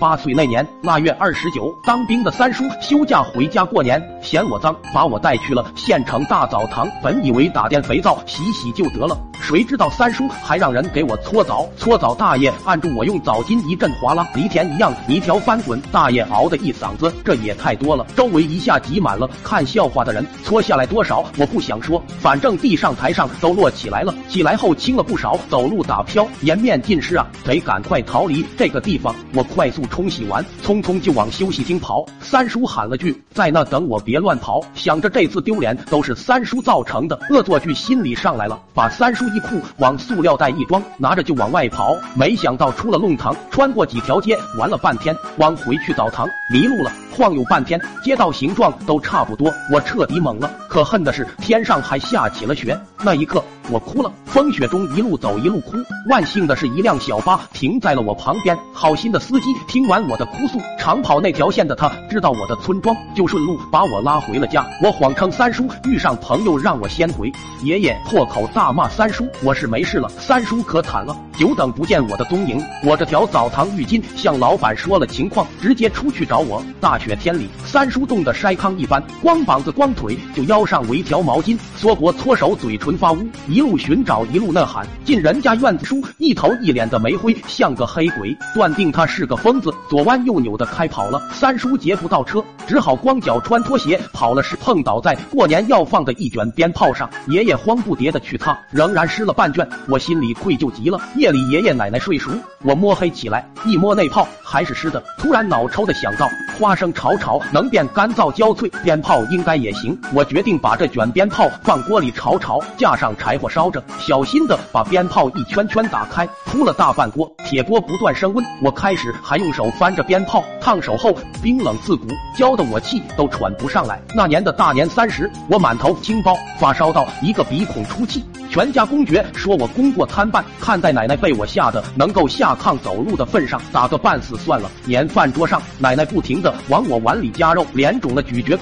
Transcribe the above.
八岁那年腊月二十九，当兵的三叔休假回家过年，嫌我脏，把我带去了县城大澡堂。本以为打点肥皂洗洗就得了，谁知道三叔还让人给我搓澡。搓澡大爷按住我，用澡巾一阵哗啦，犁田一样泥条翻滚。大爷嗷的一嗓子，这也太多了，周围一下挤满了看笑话的人。搓下来多少我不想说，反正地上台上都落起来了，起来后轻了不少，走路打飘，颜面尽失啊！得赶快逃离这个地方。我快速冲洗完，匆匆就往休息厅跑。三叔喊了句：“在那等我，别乱跑。”想着这次丢脸都是三叔造成的，恶作剧心理上来了，把三叔衣裤往塑料袋一装，拿着就往外跑。没想到出了弄堂，穿过几条街，玩了半天，往回去澡堂迷路了，晃悠半天，街道形状都差不多，我彻底懵了。可恨的是天上还下起了雪，那一刻我哭了。风雪中一路走一路哭，万幸的是一辆小巴停在了我旁边，好心的司机听听完我的哭诉，长跑那条线的他知道我的村庄，就顺路把我拉回了家。我谎称三叔遇上朋友让我先回，爷爷破口大骂三叔，我是没事了，三叔可惨了。久等不见我的踪影，我这条澡堂浴巾向老板说了情况，直接出去找我。大雪天里，三叔冻得筛糠一般，光膀子光腿就腰上围条毛巾，缩脖搓手，嘴唇发乌，一路寻找一路呐喊。进人家院子，叔一头一脸的煤灰，像个黑鬼，断定他是个疯子，左弯右扭的开跑了。三叔劫不到车，只好光脚穿拖鞋跑了，是碰倒在过年要放的一卷鞭炮上，爷爷慌不迭的去擦，仍然湿了半卷，我心里愧疚极了。夜里爷爷奶奶睡熟，我摸黑起来，一摸那炮还是湿的，突然脑抽的想到，花生炒炒能变干燥焦脆，鞭炮应该也行。我决定把这卷鞭炮放锅里炒炒，架上柴火烧着，小心的把鞭炮一圈圈打开，铺了大半锅，铁锅不断升温。我开始还用手翻着鞭炮，烫手后冰冷刺骨，浇得我气都喘不上来。那年的大年三十，我满头青包，发烧到一个鼻孔出气，全家公爵说我功过参半，看在奶奶被我吓得能够下炕走路的份上，打个半死算了。年饭桌上，奶奶不停的往我碗里夹肉，脸肿了咀嚼。